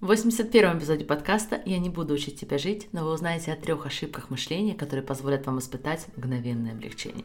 В 81-м эпизоде подкаста «Я не буду учить тебя жить», но вы узнаете о трех ошибках мышления, которые позволят вам испытать мгновенное облегчение.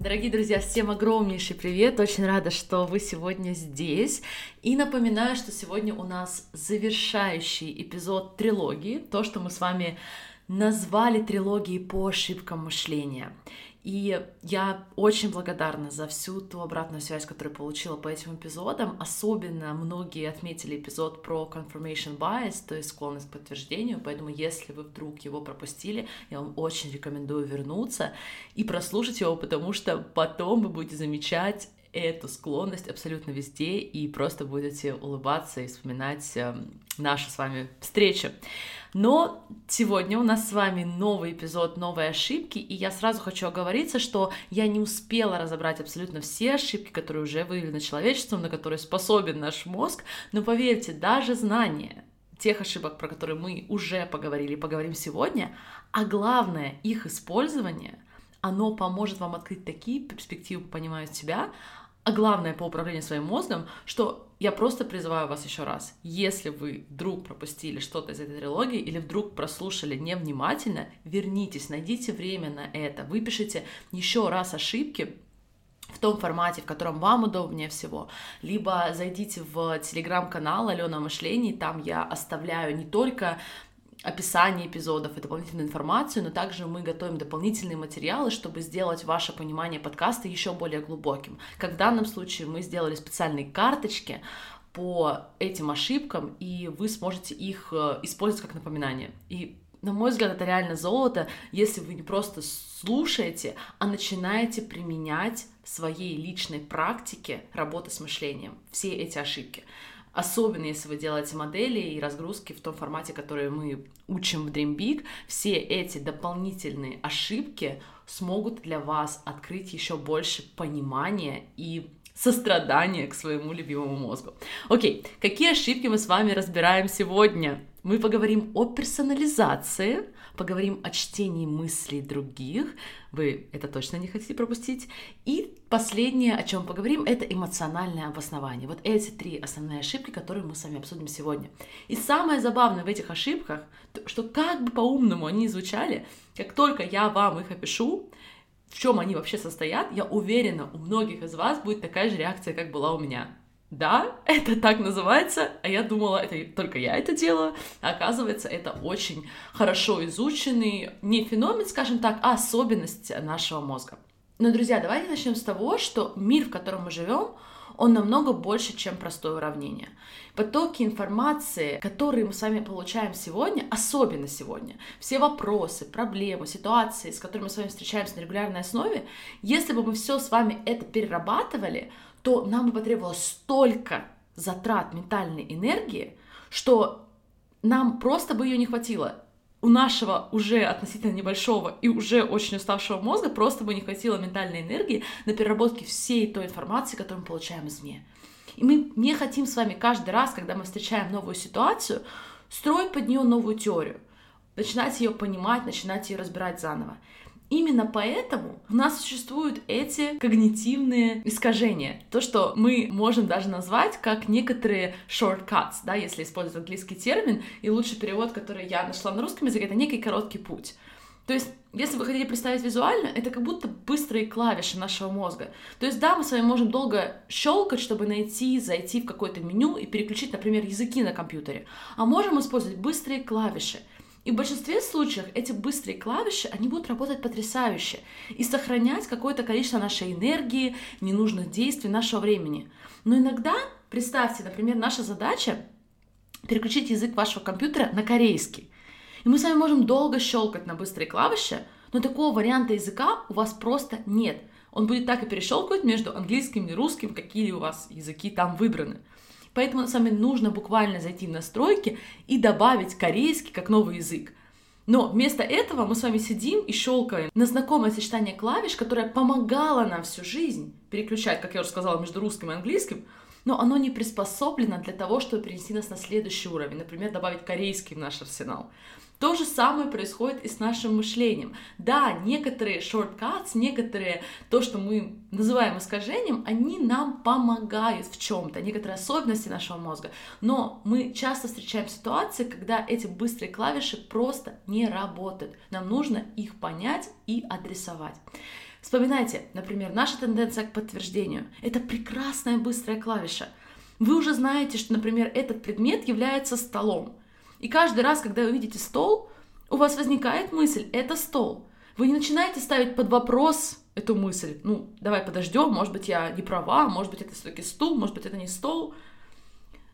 Дорогие друзья, всем огромнейший привет! Очень рада, что вы сегодня здесь. И напоминаю, что сегодня у нас завершающий эпизод трилогии, то, что мы с вами назвали трилогией по ошибкам мышления. И я очень благодарна за всю ту обратную связь, которую получила по этим эпизодам. Особенно многие отметили эпизод про confirmation bias, то есть склонность к подтверждению. Поэтому, если вы вдруг его пропустили, я вам очень рекомендую вернуться и прослушать его, потому что потом вы будете замечать эту склонность абсолютно везде и просто будете улыбаться и вспоминать э, нашу с вами встречу. Но сегодня у нас с вами новый эпизод, новые ошибки, и я сразу хочу оговориться, что я не успела разобрать абсолютно все ошибки, которые уже выявлены человечеством, на которые способен наш мозг, но поверьте, даже знание тех ошибок, про которые мы уже поговорили, поговорим сегодня, а главное, их использование, оно поможет вам открыть такие перспективы понимая себя, а главное по управлению своим мозгом, что я просто призываю вас еще раз, если вы вдруг пропустили что-то из этой трилогии или вдруг прослушали невнимательно, вернитесь, найдите время на это, выпишите еще раз ошибки, в том формате, в котором вам удобнее всего, либо зайдите в телеграм-канал Алена Мышлений, там я оставляю не только описание эпизодов и дополнительную информацию, но также мы готовим дополнительные материалы, чтобы сделать ваше понимание подкаста еще более глубоким. Как в данном случае мы сделали специальные карточки по этим ошибкам, и вы сможете их э, использовать как напоминание. И на мой взгляд, это реально золото, если вы не просто слушаете, а начинаете применять в своей личной практике работы с мышлением все эти ошибки. Особенно если вы делаете модели и разгрузки в том формате, который мы учим в Dream Big, все эти дополнительные ошибки смогут для вас открыть еще больше понимания и сострадания к своему любимому мозгу. Окей, какие ошибки мы с вами разбираем сегодня? Мы поговорим о персонализации, поговорим о чтении мыслей других, вы это точно не хотите пропустить. И последнее, о чем поговорим, это эмоциональное обоснование. Вот эти три основные ошибки, которые мы с вами обсудим сегодня. И самое забавное в этих ошибках, что как бы по-умному они звучали, как только я вам их опишу, в чем они вообще состоят, я уверена, у многих из вас будет такая же реакция, как была у меня. Да, это так называется, а я думала, это только я это делаю. А оказывается, это очень хорошо изученный, не феномен, скажем так, а особенность нашего мозга. Но, друзья, давайте начнем с того, что мир, в котором мы живем, он намного больше, чем простое уравнение. Потоки информации, которые мы с вами получаем сегодня, особенно сегодня, все вопросы, проблемы, ситуации, с которыми мы с вами встречаемся на регулярной основе, если бы мы все с вами это перерабатывали, то нам бы потребовалось столько затрат ментальной энергии, что нам просто бы ее не хватило. У нашего уже относительно небольшого и уже очень уставшего мозга просто бы не хватило ментальной энергии на переработке всей той информации, которую мы получаем извне. И мы не хотим с вами каждый раз, когда мы встречаем новую ситуацию, строить под нее новую теорию, начинать ее понимать, начинать ее разбирать заново. Именно поэтому у нас существуют эти когнитивные искажения. То, что мы можем даже назвать как некоторые shortcuts, да, если использовать английский термин, и лучший перевод, который я нашла на русском языке, это некий короткий путь. То есть, если вы хотите представить визуально, это как будто быстрые клавиши нашего мозга. То есть, да, мы с вами можем долго щелкать, чтобы найти, зайти в какое-то меню и переключить, например, языки на компьютере. А можем использовать быстрые клавиши. И в большинстве случаев эти быстрые клавиши, они будут работать потрясающе и сохранять какое-то количество нашей энергии, ненужных действий, нашего времени. Но иногда, представьте, например, наша задача переключить язык вашего компьютера на корейский. И мы с вами можем долго щелкать на быстрые клавиши, но такого варианта языка у вас просто нет. Он будет так и перещелкивать между английским и русским, какие у вас языки там выбраны. Поэтому с вами нужно буквально зайти в настройки и добавить корейский как новый язык. Но вместо этого мы с вами сидим и щелкаем на знакомое сочетание клавиш, которое помогало нам всю жизнь переключать, как я уже сказала, между русским и английским, но оно не приспособлено для того, чтобы перенести нас на следующий уровень, например, добавить корейский в наш арсенал. То же самое происходит и с нашим мышлением. Да, некоторые shortcuts, некоторые, то, что мы называем искажением, они нам помогают в чем-то, некоторые особенности нашего мозга. Но мы часто встречаем ситуации, когда эти быстрые клавиши просто не работают. Нам нужно их понять и адресовать. Вспоминайте, например, наша тенденция к подтверждению. Это прекрасная быстрая клавиша. Вы уже знаете, что, например, этот предмет является столом. И каждый раз, когда вы видите стол, у вас возникает мысль «это стол». Вы не начинаете ставить под вопрос эту мысль. Ну, давай подождем, может быть, я не права, может быть, это все-таки стул, может быть, это не стол.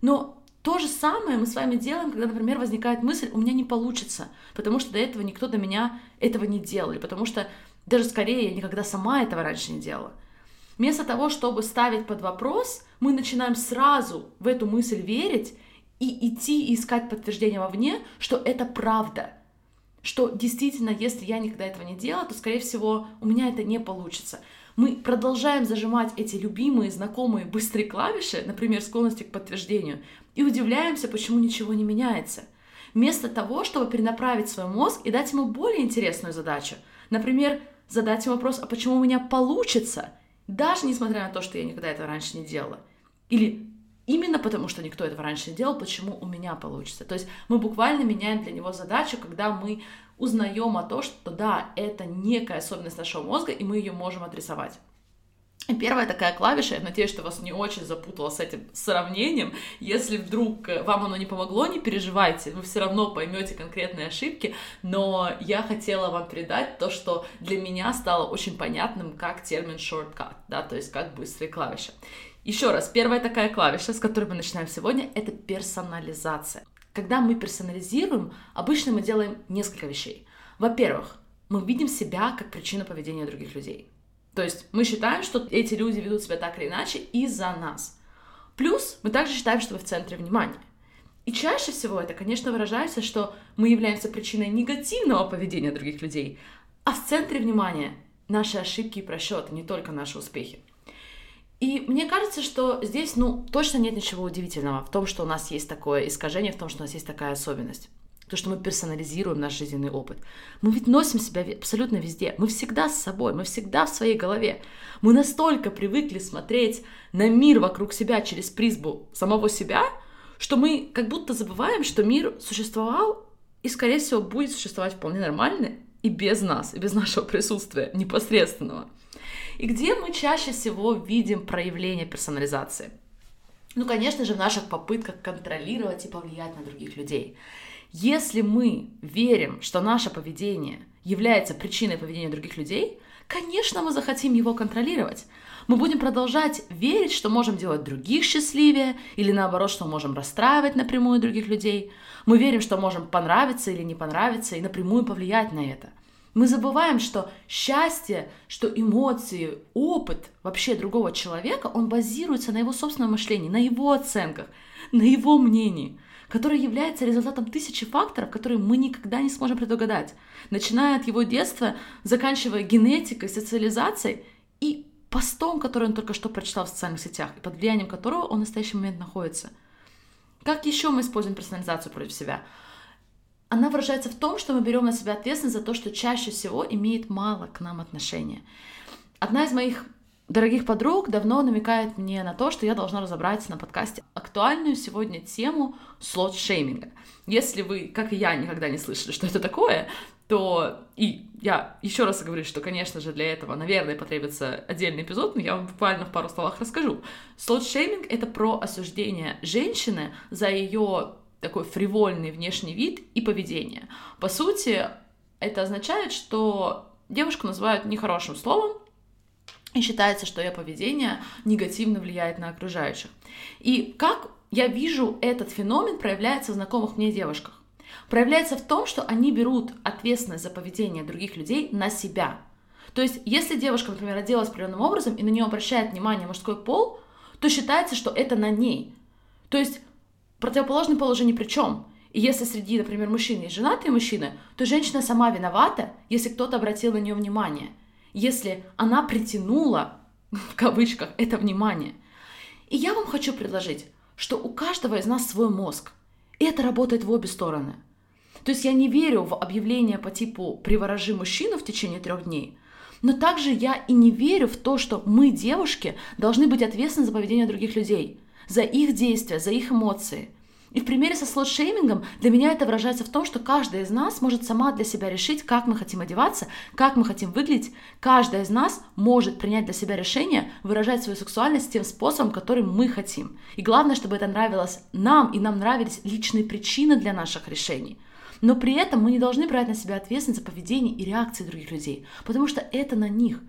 Но то же самое мы с вами делаем, когда, например, возникает мысль, у меня не получится, потому что до этого никто до меня этого не делал, и потому что даже скорее я никогда сама этого раньше не делала. Вместо того, чтобы ставить под вопрос, мы начинаем сразу в эту мысль верить и идти и искать подтверждение вовне, что это правда. Что действительно, если я никогда этого не делала, то, скорее всего, у меня это не получится. Мы продолжаем зажимать эти любимые, знакомые, быстрые клавиши, например, склонности к подтверждению, и удивляемся, почему ничего не меняется. Вместо того, чтобы перенаправить свой мозг и дать ему более интересную задачу. Например, задать ему вопрос, а почему у меня получится, даже несмотря на то, что я никогда этого раньше не делала. Или Именно потому, что никто этого раньше не делал, почему у меня получится. То есть мы буквально меняем для него задачу, когда мы узнаем о том, что да, это некая особенность нашего мозга, и мы ее можем отрисовать. Первая такая клавиша, я надеюсь, что вас не очень запутала с этим сравнением. Если вдруг вам оно не помогло, не переживайте, вы все равно поймете конкретные ошибки, но я хотела вам передать то, что для меня стало очень понятным как термин shortcut, да, то есть как быстрые клавиши. Еще раз, первая такая клавиша, с которой мы начинаем сегодня, это персонализация. Когда мы персонализируем, обычно мы делаем несколько вещей. Во-первых, мы видим себя как причину поведения других людей. То есть мы считаем, что эти люди ведут себя так или иначе из-за нас. Плюс мы также считаем, что вы в центре внимания. И чаще всего это, конечно, выражается, что мы являемся причиной негативного поведения других людей, а в центре внимания наши ошибки и просчеты, не только наши успехи. И мне кажется, что здесь, ну, точно нет ничего удивительного в том, что у нас есть такое искажение, в том, что у нас есть такая особенность. То, что мы персонализируем наш жизненный опыт. Мы ведь носим себя абсолютно везде. Мы всегда с собой, мы всегда в своей голове. Мы настолько привыкли смотреть на мир вокруг себя через призму самого себя, что мы как будто забываем, что мир существовал и, скорее всего, будет существовать вполне нормально и без нас, и без нашего присутствия непосредственного. И где мы чаще всего видим проявление персонализации? Ну, конечно же, в наших попытках контролировать и повлиять на других людей. Если мы верим, что наше поведение является причиной поведения других людей, конечно, мы захотим его контролировать. Мы будем продолжать верить, что можем делать других счастливее, или наоборот, что можем расстраивать напрямую других людей. Мы верим, что можем понравиться или не понравиться, и напрямую повлиять на это – мы забываем, что счастье, что эмоции, опыт вообще другого человека, он базируется на его собственном мышлении, на его оценках, на его мнении, которое является результатом тысячи факторов, которые мы никогда не сможем предугадать, начиная от его детства, заканчивая генетикой, социализацией и постом, который он только что прочитал в социальных сетях, и под влиянием которого он в настоящий момент находится. Как еще мы используем персонализацию против себя? Она выражается в том, что мы берем на себя ответственность за то, что чаще всего имеет мало к нам отношения. Одна из моих дорогих подруг давно намекает мне на то, что я должна разобрать на подкасте актуальную сегодня тему слот-шейминга. Если вы, как и я, никогда не слышали, что это такое, то и я еще раз говорю, что, конечно же, для этого, наверное, потребуется отдельный эпизод, но я вам буквально в пару словах расскажу. Слот-шейминг — это про осуждение женщины за ее такой фривольный внешний вид и поведение. По сути, это означает, что девушку называют нехорошим словом, и считается, что ее поведение негативно влияет на окружающих. И как я вижу этот феномен проявляется в знакомых мне девушках? Проявляется в том, что они берут ответственность за поведение других людей на себя. То есть, если девушка, например, оделась определенным образом и на нее обращает внимание мужской пол, то считается, что это на ней. То есть Противоположный пол уже при чем. И если среди, например, мужчин есть женатые мужчины, то женщина сама виновата, если кто-то обратил на нее внимание, если она притянула, в кавычках, это внимание. И я вам хочу предложить, что у каждого из нас свой мозг, и это работает в обе стороны. То есть я не верю в объявление по типу «приворожи мужчину в течение трех дней», но также я и не верю в то, что мы, девушки, должны быть ответственны за поведение других людей, за их действия, за их эмоции. И в примере со слот-шеймингом для меня это выражается в том, что каждая из нас может сама для себя решить, как мы хотим одеваться, как мы хотим выглядеть. Каждая из нас может принять для себя решение выражать свою сексуальность тем способом, которым мы хотим. И главное, чтобы это нравилось нам, и нам нравились личные причины для наших решений. Но при этом мы не должны брать на себя ответственность за поведение и реакции других людей, потому что это на них.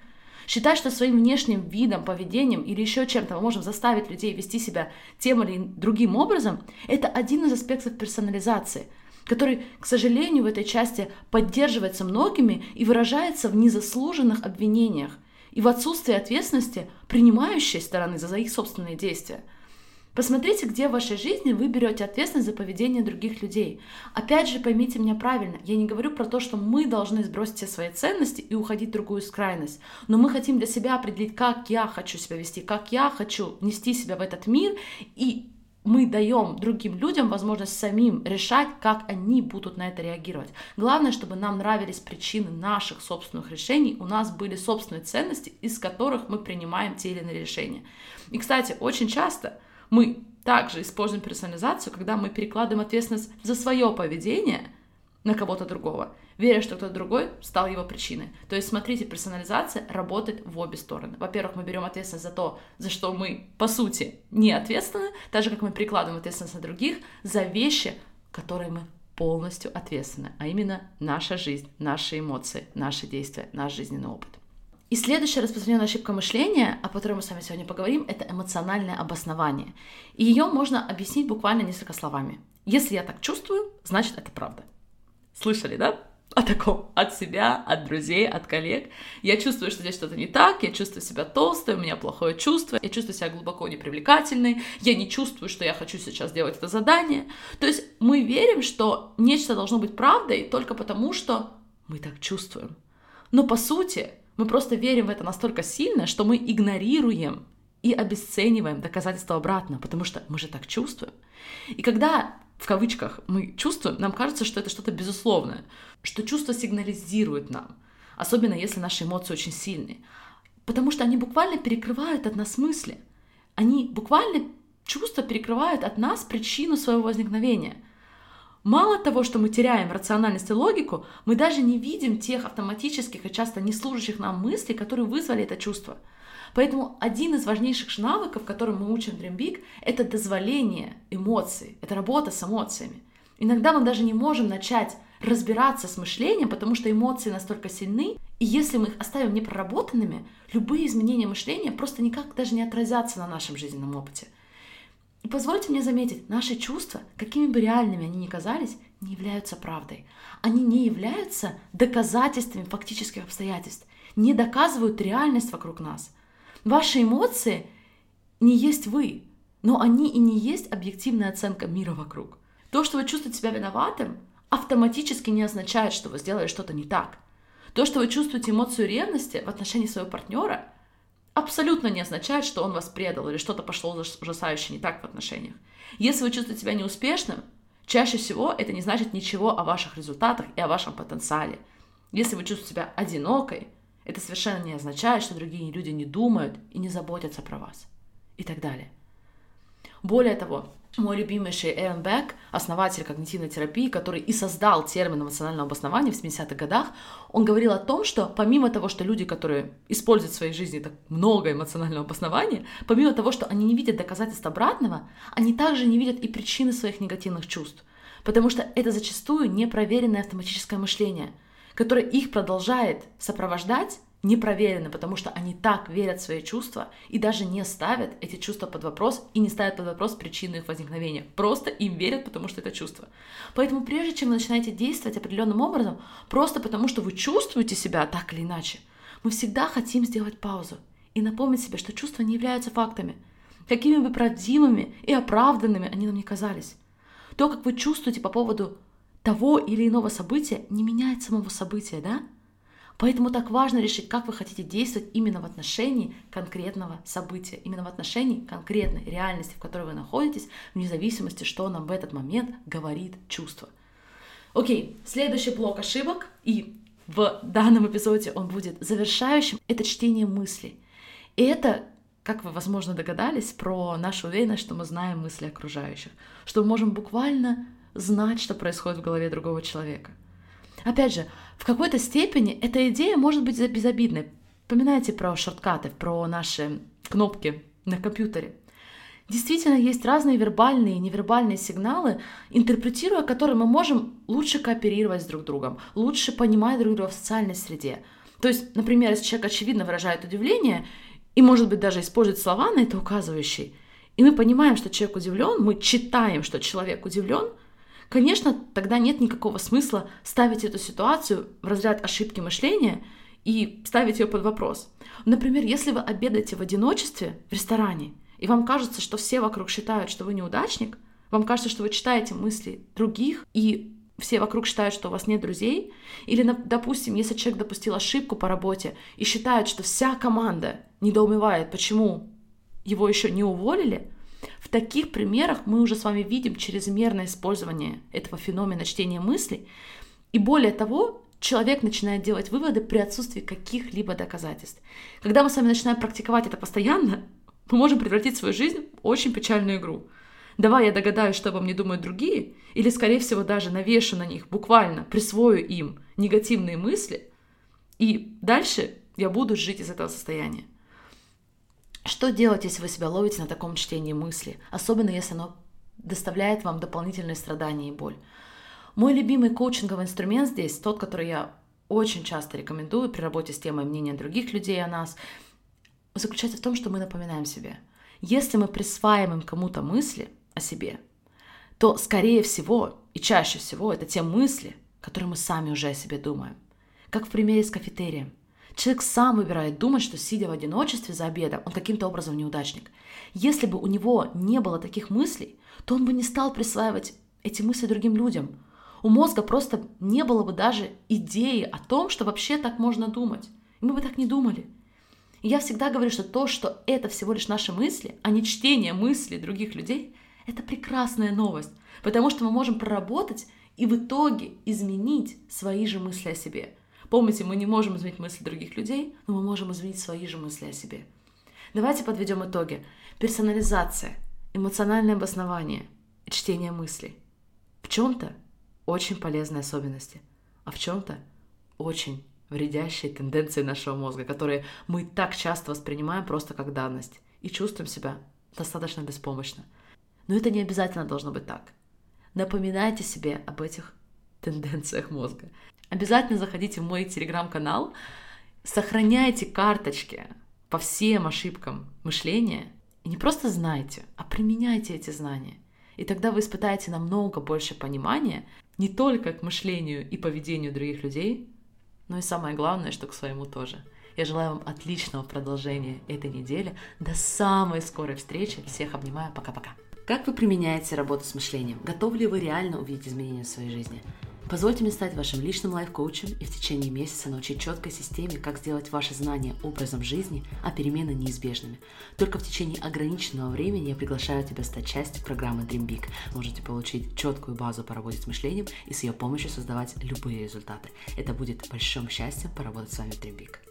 Считать, что своим внешним видом, поведением или еще чем-то мы можем заставить людей вести себя тем или другим образом, это один из аспектов персонализации, который, к сожалению, в этой части поддерживается многими и выражается в незаслуженных обвинениях и в отсутствии ответственности принимающей стороны за их собственные действия – Посмотрите, где в вашей жизни вы берете ответственность за поведение других людей. Опять же, поймите меня правильно, я не говорю про то, что мы должны сбросить все свои ценности и уходить в другую крайность, но мы хотим для себя определить, как я хочу себя вести, как я хочу нести себя в этот мир, и мы даем другим людям возможность самим решать, как они будут на это реагировать. Главное, чтобы нам нравились причины наших собственных решений, у нас были собственные ценности, из которых мы принимаем те или иные решения. И, кстати, очень часто мы также используем персонализацию, когда мы перекладываем ответственность за свое поведение на кого-то другого, веря, что кто-то другой стал его причиной. То есть, смотрите, персонализация работает в обе стороны. Во-первых, мы берем ответственность за то, за что мы, по сути, не ответственны, так же, как мы перекладываем ответственность на других за вещи, которые мы полностью ответственны, а именно наша жизнь, наши эмоции, наши действия, наш жизненный опыт. И следующая распространенная ошибка мышления, о которой мы с вами сегодня поговорим, это эмоциональное обоснование. И ее можно объяснить буквально несколько словами. Если я так чувствую, значит это правда. Слышали, да? О таком от себя, от друзей, от коллег. Я чувствую, что здесь что-то не так, я чувствую себя толстой, у меня плохое чувство, я чувствую себя глубоко непривлекательной, я не чувствую, что я хочу сейчас делать это задание. То есть мы верим, что нечто должно быть правдой только потому, что мы так чувствуем. Но по сути, мы просто верим в это настолько сильно, что мы игнорируем и обесцениваем доказательства обратно, потому что мы же так чувствуем. И когда в кавычках мы чувствуем, нам кажется, что это что-то безусловное, что чувство сигнализирует нам, особенно если наши эмоции очень сильные, потому что они буквально перекрывают от нас мысли. Они буквально чувства перекрывают от нас причину своего возникновения. Мало того, что мы теряем рациональность и логику, мы даже не видим тех автоматических и часто не служащих нам мыслей, которые вызвали это чувство. Поэтому один из важнейших навыков, которым мы учим Dream Big, это дозволение эмоций, это работа с эмоциями. Иногда мы даже не можем начать разбираться с мышлением, потому что эмоции настолько сильны, и если мы их оставим непроработанными, любые изменения мышления просто никак даже не отразятся на нашем жизненном опыте. И позвольте мне заметить, наши чувства, какими бы реальными они ни казались, не являются правдой. Они не являются доказательствами фактических обстоятельств, не доказывают реальность вокруг нас. Ваши эмоции не есть вы, но они и не есть объективная оценка мира вокруг. То, что вы чувствуете себя виноватым, автоматически не означает, что вы сделали что-то не так. То, что вы чувствуете эмоцию ревности в отношении своего партнера, абсолютно не означает, что он вас предал или что-то пошло ужасающе не так в отношениях. Если вы чувствуете себя неуспешным, чаще всего это не значит ничего о ваших результатах и о вашем потенциале. Если вы чувствуете себя одинокой, это совершенно не означает, что другие люди не думают и не заботятся про вас. И так далее. Более того, мой любимейший Эван Бек, основатель когнитивной терапии, который и создал термин эмоционального обоснования в 70-х годах, он говорил о том, что помимо того, что люди, которые используют в своей жизни так много эмоционального обоснования, помимо того, что они не видят доказательств обратного, они также не видят и причины своих негативных чувств. Потому что это зачастую непроверенное автоматическое мышление, которое их продолжает сопровождать не проверены, потому что они так верят в свои чувства и даже не ставят эти чувства под вопрос и не ставят под вопрос причину их возникновения. Просто им верят, потому что это чувство. Поэтому прежде чем вы начинаете действовать определенным образом, просто потому что вы чувствуете себя так или иначе, мы всегда хотим сделать паузу и напомнить себе, что чувства не являются фактами, какими бы правдивыми и оправданными они нам не казались. То, как вы чувствуете по поводу того или иного события, не меняет самого события, да? Поэтому так важно решить, как вы хотите действовать именно в отношении конкретного события, именно в отношении конкретной реальности, в которой вы находитесь, вне зависимости, что нам в этот момент говорит чувство. Окей, следующий блок ошибок, и в данном эпизоде он будет завершающим, это чтение мыслей. И это, как вы, возможно, догадались, про нашу уверенность, что мы знаем мысли окружающих, что мы можем буквально знать, что происходит в голове другого человека. Опять же, в какой-то степени эта идея может быть безобидной. Поминайте про шорткаты, про наши кнопки на компьютере. Действительно, есть разные вербальные и невербальные сигналы, интерпретируя которые мы можем лучше кооперировать с друг другом, лучше понимать друг друга в социальной среде. То есть, например, если человек очевидно выражает удивление и, может быть, даже использует слова на это указывающие, и мы понимаем, что человек удивлен, мы читаем, что человек удивлен – Конечно, тогда нет никакого смысла ставить эту ситуацию в разряд ошибки мышления и ставить ее под вопрос. Например, если вы обедаете в одиночестве в ресторане, и вам кажется, что все вокруг считают, что вы неудачник, вам кажется, что вы читаете мысли других, и все вокруг считают, что у вас нет друзей, или, допустим, если человек допустил ошибку по работе и считает, что вся команда недоумевает, почему его еще не уволили, в таких примерах мы уже с вами видим чрезмерное использование этого феномена чтения мыслей. И более того, человек начинает делать выводы при отсутствии каких-либо доказательств. Когда мы с вами начинаем практиковать это постоянно, мы можем превратить свою жизнь в очень печальную игру. Давай я догадаюсь, что обо мне думают другие, или, скорее всего, даже навешу на них, буквально присвою им негативные мысли, и дальше я буду жить из этого состояния. Что делать, если вы себя ловите на таком чтении мысли, особенно если оно доставляет вам дополнительные страдания и боль? Мой любимый коучинговый инструмент здесь, тот, который я очень часто рекомендую при работе с темой мнения других людей о нас, заключается в том, что мы напоминаем себе. Если мы присваиваем кому-то мысли о себе, то, скорее всего, и чаще всего, это те мысли, которые мы сами уже о себе думаем. Как в примере с кафетерием. Человек сам выбирает думать, что сидя в одиночестве за обедом, он каким-то образом неудачник. Если бы у него не было таких мыслей, то он бы не стал присваивать эти мысли другим людям. У мозга просто не было бы даже идеи о том, что вообще так можно думать. И мы бы так не думали. И я всегда говорю, что то, что это всего лишь наши мысли, а не чтение мыслей других людей, это прекрасная новость, потому что мы можем проработать и в итоге изменить свои же мысли о себе – Помните, мы не можем изменить мысли других людей, но мы можем изменить свои же мысли о себе. Давайте подведем итоги. Персонализация, эмоциональное обоснование, чтение мыслей. В чем-то очень полезные особенности, а в чем-то очень вредящие тенденции нашего мозга, которые мы так часто воспринимаем просто как данность и чувствуем себя достаточно беспомощно. Но это не обязательно должно быть так. Напоминайте себе об этих тенденциях мозга. Обязательно заходите в мой телеграм-канал, сохраняйте карточки по всем ошибкам мышления и не просто знайте, а применяйте эти знания. И тогда вы испытаете намного больше понимания не только к мышлению и поведению других людей, но и самое главное, что к своему тоже. Я желаю вам отличного продолжения этой недели. До самой скорой встречи. Всех обнимаю. Пока-пока. Как вы применяете работу с мышлением? Готовы ли вы реально увидеть изменения в своей жизни? Позвольте мне стать вашим личным лайф-коучем и в течение месяца научить четкой системе, как сделать ваши знания образом жизни, а перемены неизбежными. Только в течение ограниченного времени я приглашаю тебя стать частью программы Dream Big. Можете получить четкую базу по работе с мышлением и с ее помощью создавать любые результаты. Это будет большим счастьем поработать с вами в Dream Big.